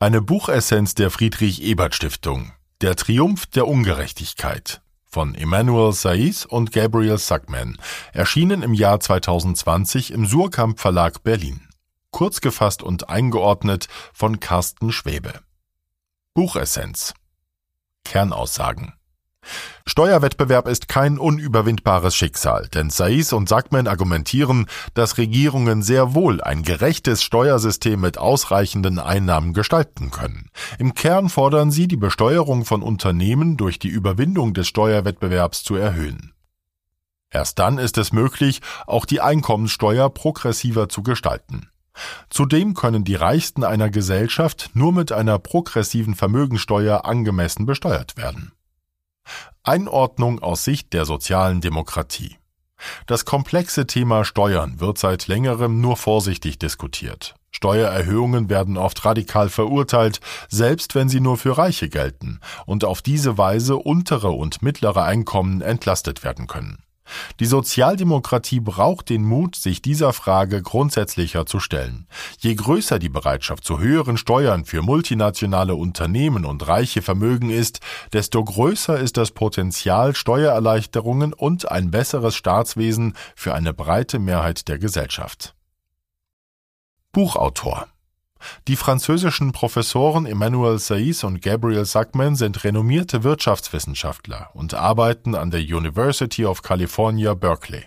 Eine Buchessenz der Friedrich Ebert Stiftung. Der Triumph der Ungerechtigkeit von Emmanuel Saiz und Gabriel Sackman, erschienen im Jahr 2020 im Surkamp Verlag Berlin. Kurz gefasst und eingeordnet von Carsten Schwebe. Buchessenz. Kernaussagen. Steuerwettbewerb ist kein unüberwindbares Schicksal, denn Saiz und Sackman argumentieren, dass Regierungen sehr wohl ein gerechtes Steuersystem mit ausreichenden Einnahmen gestalten können. Im Kern fordern sie, die Besteuerung von Unternehmen durch die Überwindung des Steuerwettbewerbs zu erhöhen. Erst dann ist es möglich, auch die Einkommenssteuer progressiver zu gestalten. Zudem können die Reichsten einer Gesellschaft nur mit einer progressiven Vermögensteuer angemessen besteuert werden. Einordnung aus Sicht der sozialen Demokratie. Das komplexe Thema Steuern wird seit längerem nur vorsichtig diskutiert. Steuererhöhungen werden oft radikal verurteilt, selbst wenn sie nur für Reiche gelten und auf diese Weise untere und mittlere Einkommen entlastet werden können. Die Sozialdemokratie braucht den Mut, sich dieser Frage grundsätzlicher zu stellen. Je größer die Bereitschaft zu höheren Steuern für multinationale Unternehmen und reiche Vermögen ist, desto größer ist das Potenzial, Steuererleichterungen und ein besseres Staatswesen für eine breite Mehrheit der Gesellschaft. Buchautor die französischen Professoren Emmanuel Saiz und Gabriel Sackman sind renommierte Wirtschaftswissenschaftler und arbeiten an der University of California, Berkeley.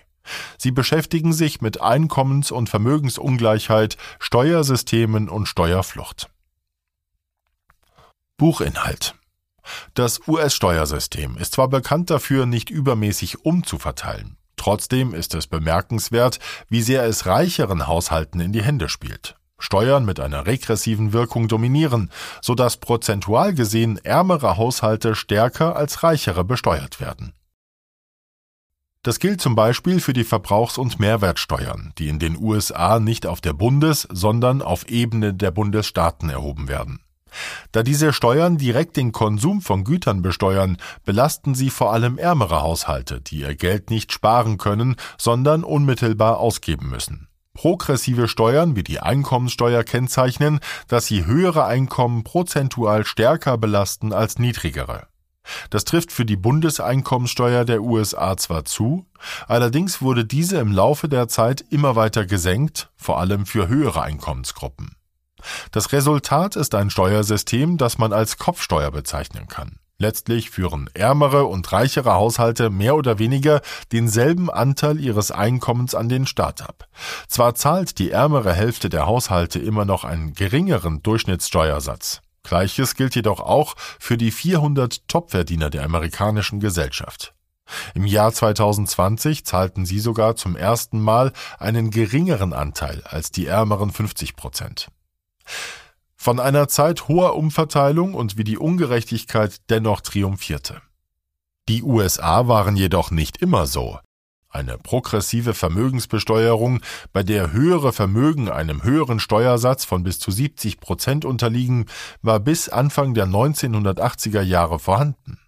Sie beschäftigen sich mit Einkommens- und Vermögensungleichheit, Steuersystemen und Steuerflucht. Buchinhalt Das US-Steuersystem ist zwar bekannt dafür, nicht übermäßig umzuverteilen, trotzdem ist es bemerkenswert, wie sehr es reicheren Haushalten in die Hände spielt. Steuern mit einer regressiven Wirkung dominieren, so dass prozentual gesehen ärmere Haushalte stärker als reichere besteuert werden. Das gilt zum Beispiel für die Verbrauchs- und Mehrwertsteuern, die in den USA nicht auf der Bundes-, sondern auf Ebene der Bundesstaaten erhoben werden. Da diese Steuern direkt den Konsum von Gütern besteuern, belasten sie vor allem ärmere Haushalte, die ihr Geld nicht sparen können, sondern unmittelbar ausgeben müssen. Progressive Steuern wie die Einkommensteuer kennzeichnen, dass sie höhere Einkommen prozentual stärker belasten als niedrigere. Das trifft für die Bundeseinkommensteuer der USA zwar zu, allerdings wurde diese im Laufe der Zeit immer weiter gesenkt, vor allem für höhere Einkommensgruppen. Das Resultat ist ein Steuersystem, das man als Kopfsteuer bezeichnen kann. Letztlich führen ärmere und reichere Haushalte mehr oder weniger denselben Anteil ihres Einkommens an den Staat ab. Zwar zahlt die ärmere Hälfte der Haushalte immer noch einen geringeren Durchschnittssteuersatz. Gleiches gilt jedoch auch für die 400 Topverdiener der amerikanischen Gesellschaft. Im Jahr 2020 zahlten sie sogar zum ersten Mal einen geringeren Anteil als die ärmeren 50 Prozent. Von einer Zeit hoher Umverteilung und wie die Ungerechtigkeit dennoch triumphierte. Die USA waren jedoch nicht immer so. Eine progressive Vermögensbesteuerung, bei der höhere Vermögen einem höheren Steuersatz von bis zu 70 Prozent unterliegen, war bis Anfang der 1980er Jahre vorhanden.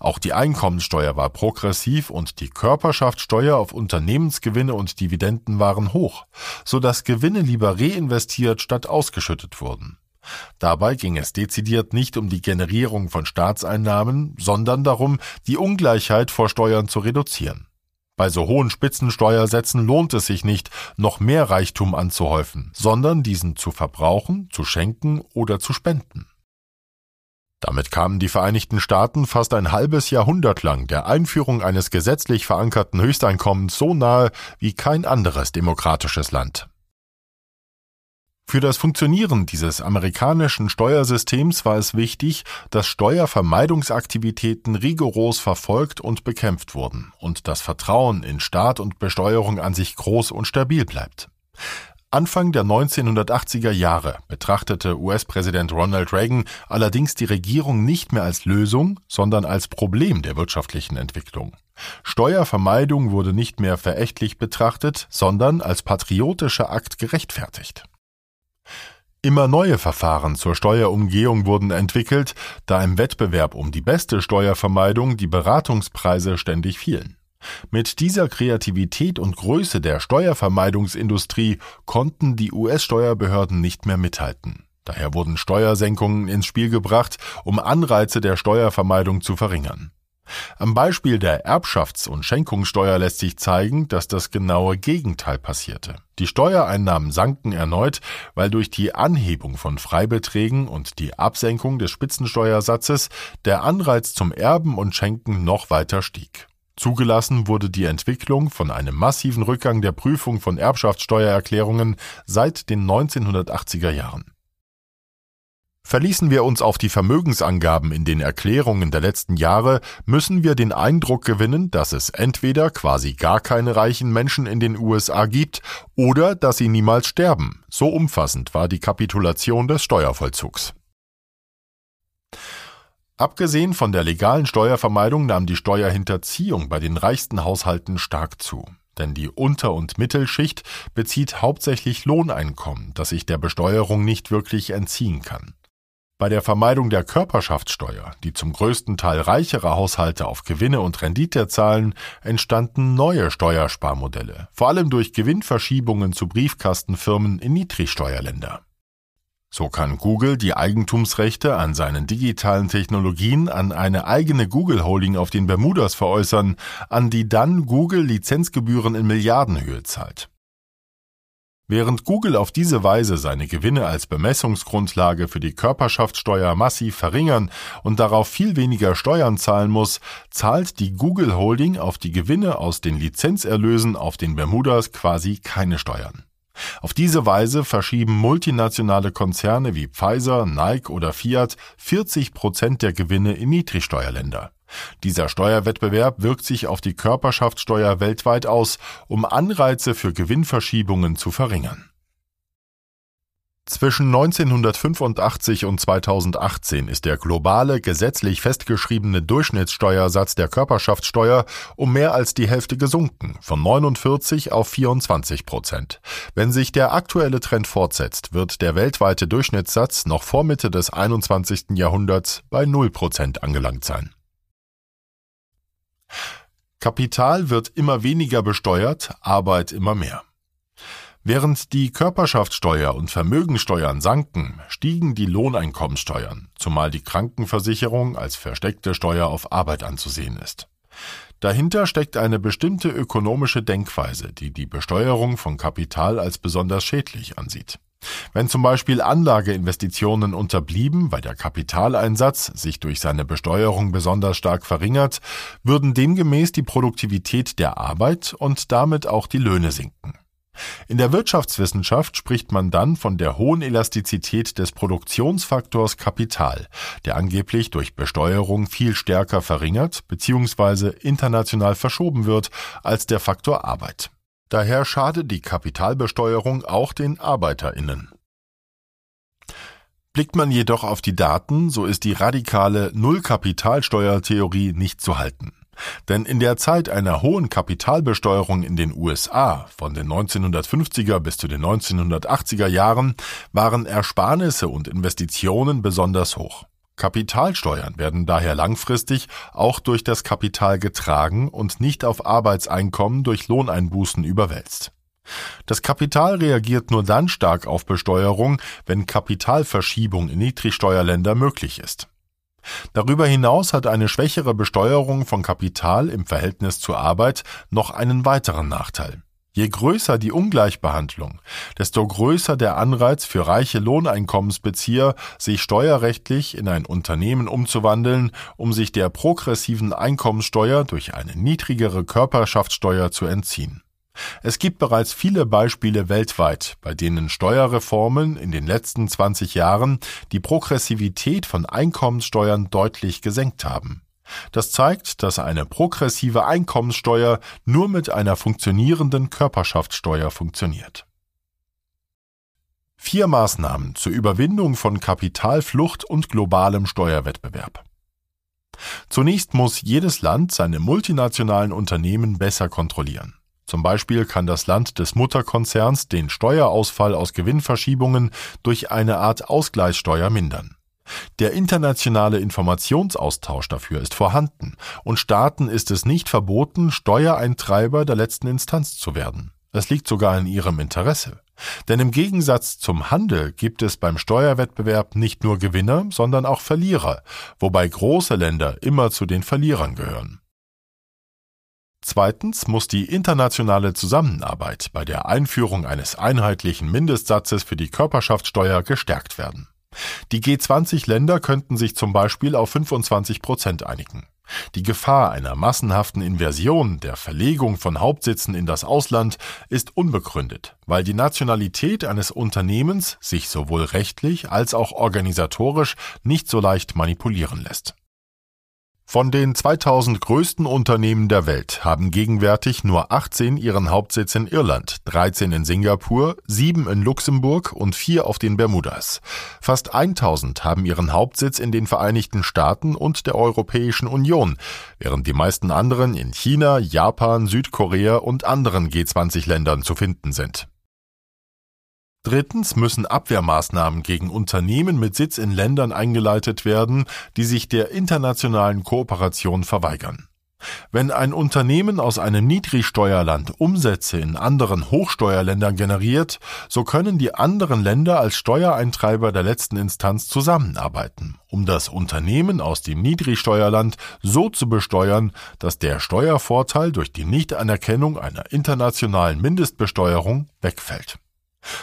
Auch die Einkommensteuer war progressiv und die Körperschaftssteuer auf Unternehmensgewinne und Dividenden waren hoch, so dass Gewinne lieber reinvestiert statt ausgeschüttet wurden. Dabei ging es dezidiert nicht um die Generierung von Staatseinnahmen, sondern darum, die Ungleichheit vor Steuern zu reduzieren. Bei so hohen Spitzensteuersätzen lohnt es sich nicht, noch mehr Reichtum anzuhäufen, sondern diesen zu verbrauchen, zu schenken oder zu spenden. Damit kamen die Vereinigten Staaten fast ein halbes Jahrhundert lang der Einführung eines gesetzlich verankerten Höchsteinkommens so nahe wie kein anderes demokratisches Land. Für das Funktionieren dieses amerikanischen Steuersystems war es wichtig, dass Steuervermeidungsaktivitäten rigoros verfolgt und bekämpft wurden und das Vertrauen in Staat und Besteuerung an sich groß und stabil bleibt. Anfang der 1980er Jahre betrachtete US-Präsident Ronald Reagan allerdings die Regierung nicht mehr als Lösung, sondern als Problem der wirtschaftlichen Entwicklung. Steuervermeidung wurde nicht mehr verächtlich betrachtet, sondern als patriotischer Akt gerechtfertigt. Immer neue Verfahren zur Steuerumgehung wurden entwickelt, da im Wettbewerb um die beste Steuervermeidung die Beratungspreise ständig fielen. Mit dieser Kreativität und Größe der Steuervermeidungsindustrie konnten die US-Steuerbehörden nicht mehr mithalten. Daher wurden Steuersenkungen ins Spiel gebracht, um Anreize der Steuervermeidung zu verringern. Am Beispiel der Erbschafts- und Schenkungssteuer lässt sich zeigen, dass das genaue Gegenteil passierte. Die Steuereinnahmen sanken erneut, weil durch die Anhebung von Freibeträgen und die Absenkung des Spitzensteuersatzes der Anreiz zum Erben und Schenken noch weiter stieg. Zugelassen wurde die Entwicklung von einem massiven Rückgang der Prüfung von Erbschaftssteuererklärungen seit den 1980er Jahren. Verließen wir uns auf die Vermögensangaben in den Erklärungen der letzten Jahre, müssen wir den Eindruck gewinnen, dass es entweder quasi gar keine reichen Menschen in den USA gibt oder dass sie niemals sterben. So umfassend war die Kapitulation des Steuervollzugs. Abgesehen von der legalen Steuervermeidung nahm die Steuerhinterziehung bei den reichsten Haushalten stark zu. Denn die Unter- und Mittelschicht bezieht hauptsächlich Lohneinkommen, das sich der Besteuerung nicht wirklich entziehen kann. Bei der Vermeidung der Körperschaftssteuer, die zum größten Teil reichere Haushalte auf Gewinne und Rendite zahlen, entstanden neue Steuersparmodelle, vor allem durch Gewinnverschiebungen zu Briefkastenfirmen in Niedrigsteuerländer. So kann Google die Eigentumsrechte an seinen digitalen Technologien an eine eigene Google Holding auf den Bermudas veräußern, an die dann Google Lizenzgebühren in Milliardenhöhe zahlt. Während Google auf diese Weise seine Gewinne als Bemessungsgrundlage für die Körperschaftssteuer massiv verringern und darauf viel weniger Steuern zahlen muss, zahlt die Google Holding auf die Gewinne aus den Lizenzerlösen auf den Bermudas quasi keine Steuern. Auf diese Weise verschieben multinationale Konzerne wie Pfizer, Nike oder Fiat 40 Prozent der Gewinne in Niedrigsteuerländer. Dieser Steuerwettbewerb wirkt sich auf die Körperschaftssteuer weltweit aus, um Anreize für Gewinnverschiebungen zu verringern. Zwischen 1985 und 2018 ist der globale gesetzlich festgeschriebene Durchschnittssteuersatz der Körperschaftssteuer um mehr als die Hälfte gesunken, von 49 auf 24 Prozent. Wenn sich der aktuelle Trend fortsetzt, wird der weltweite Durchschnittssatz noch vor Mitte des 21. Jahrhunderts bei 0 Prozent angelangt sein. Kapital wird immer weniger besteuert, Arbeit immer mehr. Während die Körperschaftssteuer und Vermögensteuern sanken, stiegen die Lohneinkommenssteuern, zumal die Krankenversicherung als versteckte Steuer auf Arbeit anzusehen ist. Dahinter steckt eine bestimmte ökonomische Denkweise, die die Besteuerung von Kapital als besonders schädlich ansieht. Wenn zum Beispiel Anlageinvestitionen unterblieben, weil der Kapitaleinsatz sich durch seine Besteuerung besonders stark verringert, würden demgemäß die Produktivität der Arbeit und damit auch die Löhne sinken. In der Wirtschaftswissenschaft spricht man dann von der hohen Elastizität des Produktionsfaktors Kapital, der angeblich durch Besteuerung viel stärker verringert bzw. international verschoben wird als der Faktor Arbeit. Daher schadet die Kapitalbesteuerung auch den Arbeiterinnen. Blickt man jedoch auf die Daten, so ist die radikale Nullkapitalsteuertheorie nicht zu halten. Denn in der Zeit einer hohen Kapitalbesteuerung in den USA von den 1950er bis zu den 1980er Jahren waren Ersparnisse und Investitionen besonders hoch. Kapitalsteuern werden daher langfristig auch durch das Kapital getragen und nicht auf Arbeitseinkommen durch Lohneinbußen überwälzt. Das Kapital reagiert nur dann stark auf Besteuerung, wenn Kapitalverschiebung in Niedrigsteuerländer möglich ist. Darüber hinaus hat eine schwächere Besteuerung von Kapital im Verhältnis zur Arbeit noch einen weiteren Nachteil. Je größer die Ungleichbehandlung, desto größer der Anreiz für reiche Lohneinkommensbezieher, sich steuerrechtlich in ein Unternehmen umzuwandeln, um sich der progressiven Einkommenssteuer durch eine niedrigere Körperschaftssteuer zu entziehen. Es gibt bereits viele Beispiele weltweit, bei denen Steuerreformen in den letzten 20 Jahren die Progressivität von Einkommenssteuern deutlich gesenkt haben. Das zeigt, dass eine progressive Einkommenssteuer nur mit einer funktionierenden Körperschaftssteuer funktioniert. Vier Maßnahmen zur Überwindung von Kapitalflucht und globalem Steuerwettbewerb. Zunächst muss jedes Land seine multinationalen Unternehmen besser kontrollieren. Zum Beispiel kann das Land des Mutterkonzerns den Steuerausfall aus Gewinnverschiebungen durch eine Art Ausgleichssteuer mindern. Der internationale Informationsaustausch dafür ist vorhanden, und Staaten ist es nicht verboten, Steuereintreiber der letzten Instanz zu werden. Es liegt sogar in ihrem Interesse. Denn im Gegensatz zum Handel gibt es beim Steuerwettbewerb nicht nur Gewinner, sondern auch Verlierer, wobei große Länder immer zu den Verlierern gehören. Zweitens muss die internationale Zusammenarbeit bei der Einführung eines einheitlichen Mindestsatzes für die Körperschaftssteuer gestärkt werden. Die G20-Länder könnten sich zum Beispiel auf 25 Prozent einigen. Die Gefahr einer massenhaften Inversion der Verlegung von Hauptsitzen in das Ausland ist unbegründet, weil die Nationalität eines Unternehmens sich sowohl rechtlich als auch organisatorisch nicht so leicht manipulieren lässt. Von den 2000 größten Unternehmen der Welt haben gegenwärtig nur 18 ihren Hauptsitz in Irland, 13 in Singapur, 7 in Luxemburg und 4 auf den Bermudas. Fast 1000 haben ihren Hauptsitz in den Vereinigten Staaten und der Europäischen Union, während die meisten anderen in China, Japan, Südkorea und anderen G20-Ländern zu finden sind. Drittens müssen Abwehrmaßnahmen gegen Unternehmen mit Sitz in Ländern eingeleitet werden, die sich der internationalen Kooperation verweigern. Wenn ein Unternehmen aus einem Niedrigsteuerland Umsätze in anderen Hochsteuerländern generiert, so können die anderen Länder als Steuereintreiber der letzten Instanz zusammenarbeiten, um das Unternehmen aus dem Niedrigsteuerland so zu besteuern, dass der Steuervorteil durch die Nichtanerkennung einer internationalen Mindestbesteuerung wegfällt.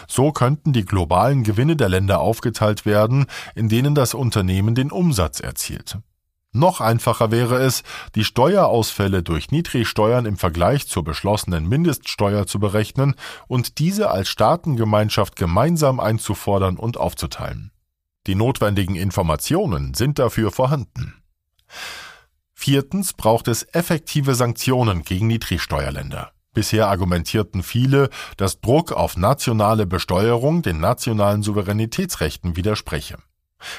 So könnten die globalen Gewinne der Länder aufgeteilt werden, in denen das Unternehmen den Umsatz erzielt. Noch einfacher wäre es, die Steuerausfälle durch Niedrigsteuern im Vergleich zur beschlossenen Mindeststeuer zu berechnen und diese als Staatengemeinschaft gemeinsam einzufordern und aufzuteilen. Die notwendigen Informationen sind dafür vorhanden. Viertens braucht es effektive Sanktionen gegen Niedrigsteuerländer. Bisher argumentierten viele, dass Druck auf nationale Besteuerung den nationalen Souveränitätsrechten widerspreche.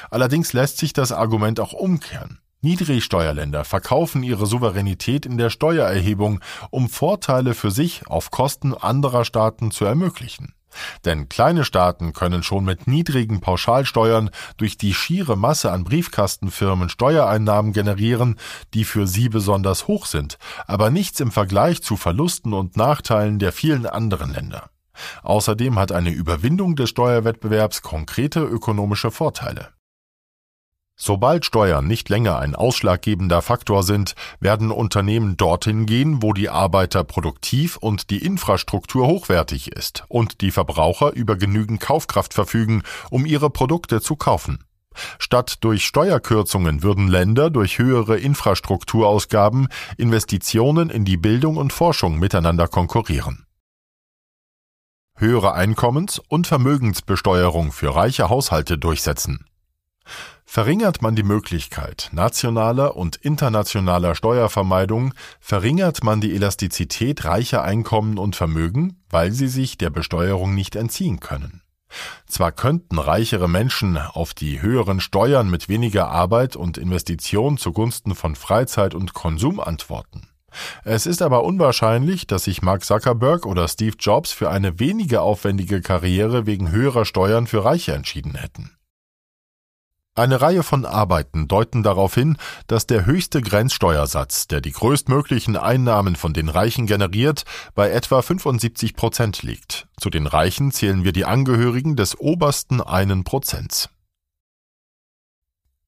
Allerdings lässt sich das Argument auch umkehren. Niedrigsteuerländer verkaufen ihre Souveränität in der Steuererhebung, um Vorteile für sich auf Kosten anderer Staaten zu ermöglichen. Denn kleine Staaten können schon mit niedrigen Pauschalsteuern durch die schiere Masse an Briefkastenfirmen Steuereinnahmen generieren, die für sie besonders hoch sind, aber nichts im Vergleich zu Verlusten und Nachteilen der vielen anderen Länder. Außerdem hat eine Überwindung des Steuerwettbewerbs konkrete ökonomische Vorteile. Sobald Steuern nicht länger ein ausschlaggebender Faktor sind, werden Unternehmen dorthin gehen, wo die Arbeiter produktiv und die Infrastruktur hochwertig ist und die Verbraucher über genügend Kaufkraft verfügen, um ihre Produkte zu kaufen. Statt durch Steuerkürzungen würden Länder durch höhere Infrastrukturausgaben, Investitionen in die Bildung und Forschung miteinander konkurrieren. Höhere Einkommens- und Vermögensbesteuerung für reiche Haushalte durchsetzen. Verringert man die Möglichkeit nationaler und internationaler Steuervermeidung, verringert man die Elastizität reicher Einkommen und Vermögen, weil sie sich der Besteuerung nicht entziehen können. Zwar könnten reichere Menschen auf die höheren Steuern mit weniger Arbeit und Investition zugunsten von Freizeit und Konsum antworten. Es ist aber unwahrscheinlich, dass sich Mark Zuckerberg oder Steve Jobs für eine weniger aufwendige Karriere wegen höherer Steuern für Reiche entschieden hätten. Eine Reihe von Arbeiten deuten darauf hin, dass der höchste Grenzsteuersatz, der die größtmöglichen Einnahmen von den Reichen generiert, bei etwa 75 Prozent liegt. Zu den Reichen zählen wir die Angehörigen des obersten einen Prozents.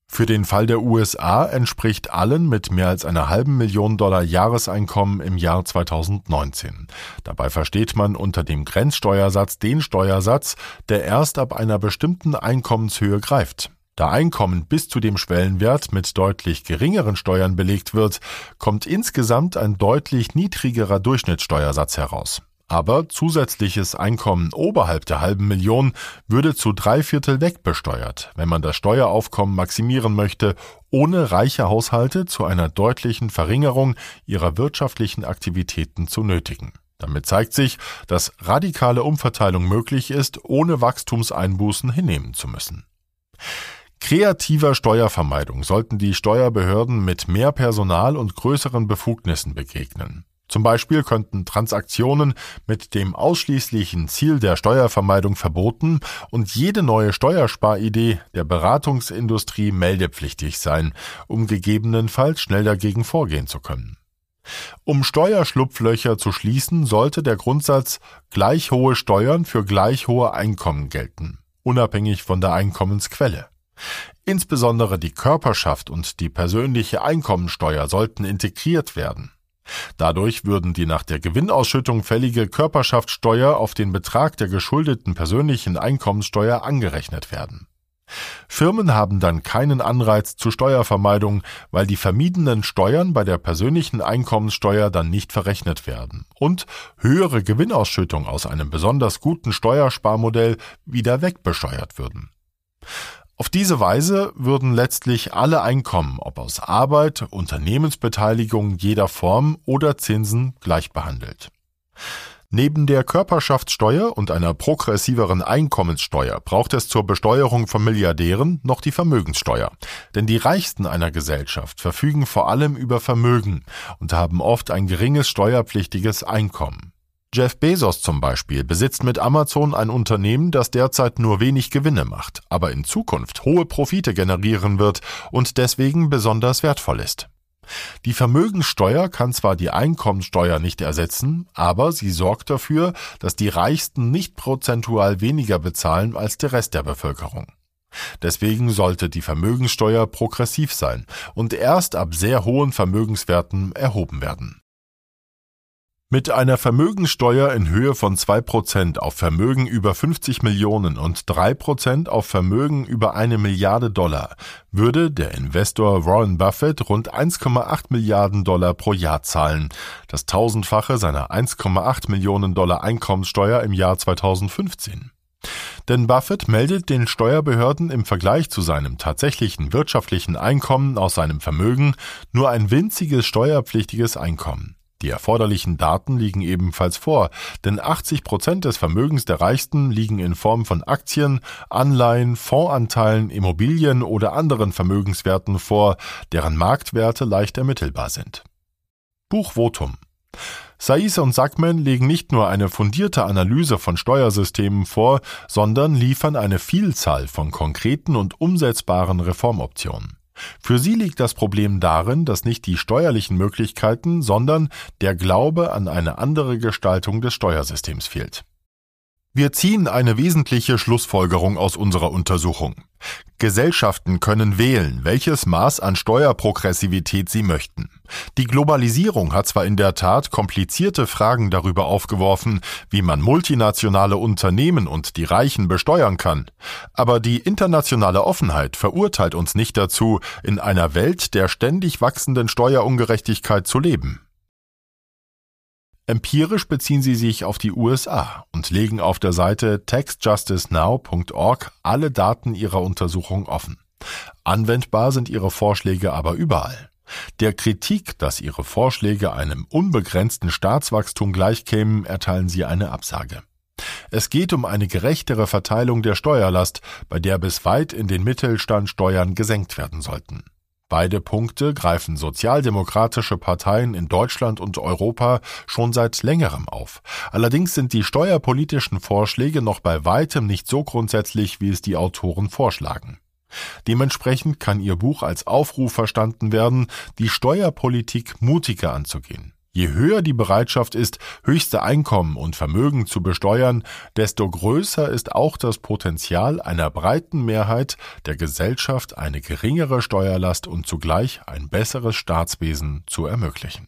Für den Fall der USA entspricht allen mit mehr als einer halben Million Dollar Jahreseinkommen im Jahr 2019. Dabei versteht man unter dem Grenzsteuersatz den Steuersatz, der erst ab einer bestimmten Einkommenshöhe greift. Da Einkommen bis zu dem Schwellenwert mit deutlich geringeren Steuern belegt wird, kommt insgesamt ein deutlich niedrigerer Durchschnittssteuersatz heraus. Aber zusätzliches Einkommen oberhalb der halben Million würde zu drei Viertel wegbesteuert, wenn man das Steueraufkommen maximieren möchte, ohne reiche Haushalte zu einer deutlichen Verringerung ihrer wirtschaftlichen Aktivitäten zu nötigen. Damit zeigt sich, dass radikale Umverteilung möglich ist, ohne Wachstumseinbußen hinnehmen zu müssen. Kreativer Steuervermeidung sollten die Steuerbehörden mit mehr Personal und größeren Befugnissen begegnen. Zum Beispiel könnten Transaktionen mit dem ausschließlichen Ziel der Steuervermeidung verboten und jede neue Steuersparidee der Beratungsindustrie meldepflichtig sein, um gegebenenfalls schnell dagegen vorgehen zu können. Um Steuerschlupflöcher zu schließen, sollte der Grundsatz gleich hohe Steuern für gleich hohe Einkommen gelten, unabhängig von der Einkommensquelle. Insbesondere die Körperschaft und die persönliche Einkommensteuer sollten integriert werden. Dadurch würden die nach der Gewinnausschüttung fällige Körperschaftssteuer auf den Betrag der geschuldeten persönlichen Einkommenssteuer angerechnet werden. Firmen haben dann keinen Anreiz zur Steuervermeidung, weil die vermiedenen Steuern bei der persönlichen Einkommenssteuer dann nicht verrechnet werden und höhere Gewinnausschüttung aus einem besonders guten Steuersparmodell wieder wegbesteuert würden. Auf diese Weise würden letztlich alle Einkommen, ob aus Arbeit, Unternehmensbeteiligung jeder Form oder Zinsen, gleich behandelt. Neben der Körperschaftssteuer und einer progressiveren Einkommenssteuer braucht es zur Besteuerung von Milliardären noch die Vermögenssteuer. Denn die Reichsten einer Gesellschaft verfügen vor allem über Vermögen und haben oft ein geringes steuerpflichtiges Einkommen. Jeff Bezos zum Beispiel besitzt mit Amazon ein Unternehmen, das derzeit nur wenig Gewinne macht, aber in Zukunft hohe Profite generieren wird und deswegen besonders wertvoll ist. Die Vermögenssteuer kann zwar die Einkommensteuer nicht ersetzen, aber sie sorgt dafür, dass die Reichsten nicht prozentual weniger bezahlen als der Rest der Bevölkerung. Deswegen sollte die Vermögenssteuer progressiv sein und erst ab sehr hohen Vermögenswerten erhoben werden. Mit einer Vermögenssteuer in Höhe von 2% auf Vermögen über 50 Millionen und 3% auf Vermögen über eine Milliarde Dollar würde der Investor Warren Buffett rund 1,8 Milliarden Dollar pro Jahr zahlen, das tausendfache seiner 1,8 Millionen Dollar Einkommenssteuer im Jahr 2015. Denn Buffett meldet den Steuerbehörden im Vergleich zu seinem tatsächlichen wirtschaftlichen Einkommen aus seinem Vermögen nur ein winziges steuerpflichtiges Einkommen. Die erforderlichen Daten liegen ebenfalls vor, denn 80 Prozent des Vermögens der Reichsten liegen in Form von Aktien, Anleihen, Fondsanteilen, Immobilien oder anderen Vermögenswerten vor, deren Marktwerte leicht ermittelbar sind. Buchvotum Saiz und Sackman legen nicht nur eine fundierte Analyse von Steuersystemen vor, sondern liefern eine Vielzahl von konkreten und umsetzbaren Reformoptionen. Für sie liegt das Problem darin, dass nicht die steuerlichen Möglichkeiten, sondern der Glaube an eine andere Gestaltung des Steuersystems fehlt. Wir ziehen eine wesentliche Schlussfolgerung aus unserer Untersuchung. Gesellschaften können wählen, welches Maß an Steuerprogressivität sie möchten. Die Globalisierung hat zwar in der Tat komplizierte Fragen darüber aufgeworfen, wie man multinationale Unternehmen und die Reichen besteuern kann, aber die internationale Offenheit verurteilt uns nicht dazu, in einer Welt der ständig wachsenden Steuerungerechtigkeit zu leben. Empirisch beziehen sie sich auf die USA und legen auf der Seite taxjusticenow.org alle Daten ihrer Untersuchung offen. Anwendbar sind ihre Vorschläge aber überall. Der Kritik, dass ihre Vorschläge einem unbegrenzten Staatswachstum gleichkämen, erteilen sie eine Absage. Es geht um eine gerechtere Verteilung der Steuerlast, bei der bis weit in den Mittelstand Steuern gesenkt werden sollten. Beide Punkte greifen sozialdemokratische Parteien in Deutschland und Europa schon seit längerem auf. Allerdings sind die steuerpolitischen Vorschläge noch bei weitem nicht so grundsätzlich, wie es die Autoren vorschlagen. Dementsprechend kann Ihr Buch als Aufruf verstanden werden, die Steuerpolitik mutiger anzugehen. Je höher die Bereitschaft ist, höchste Einkommen und Vermögen zu besteuern, desto größer ist auch das Potenzial einer breiten Mehrheit der Gesellschaft, eine geringere Steuerlast und zugleich ein besseres Staatswesen zu ermöglichen.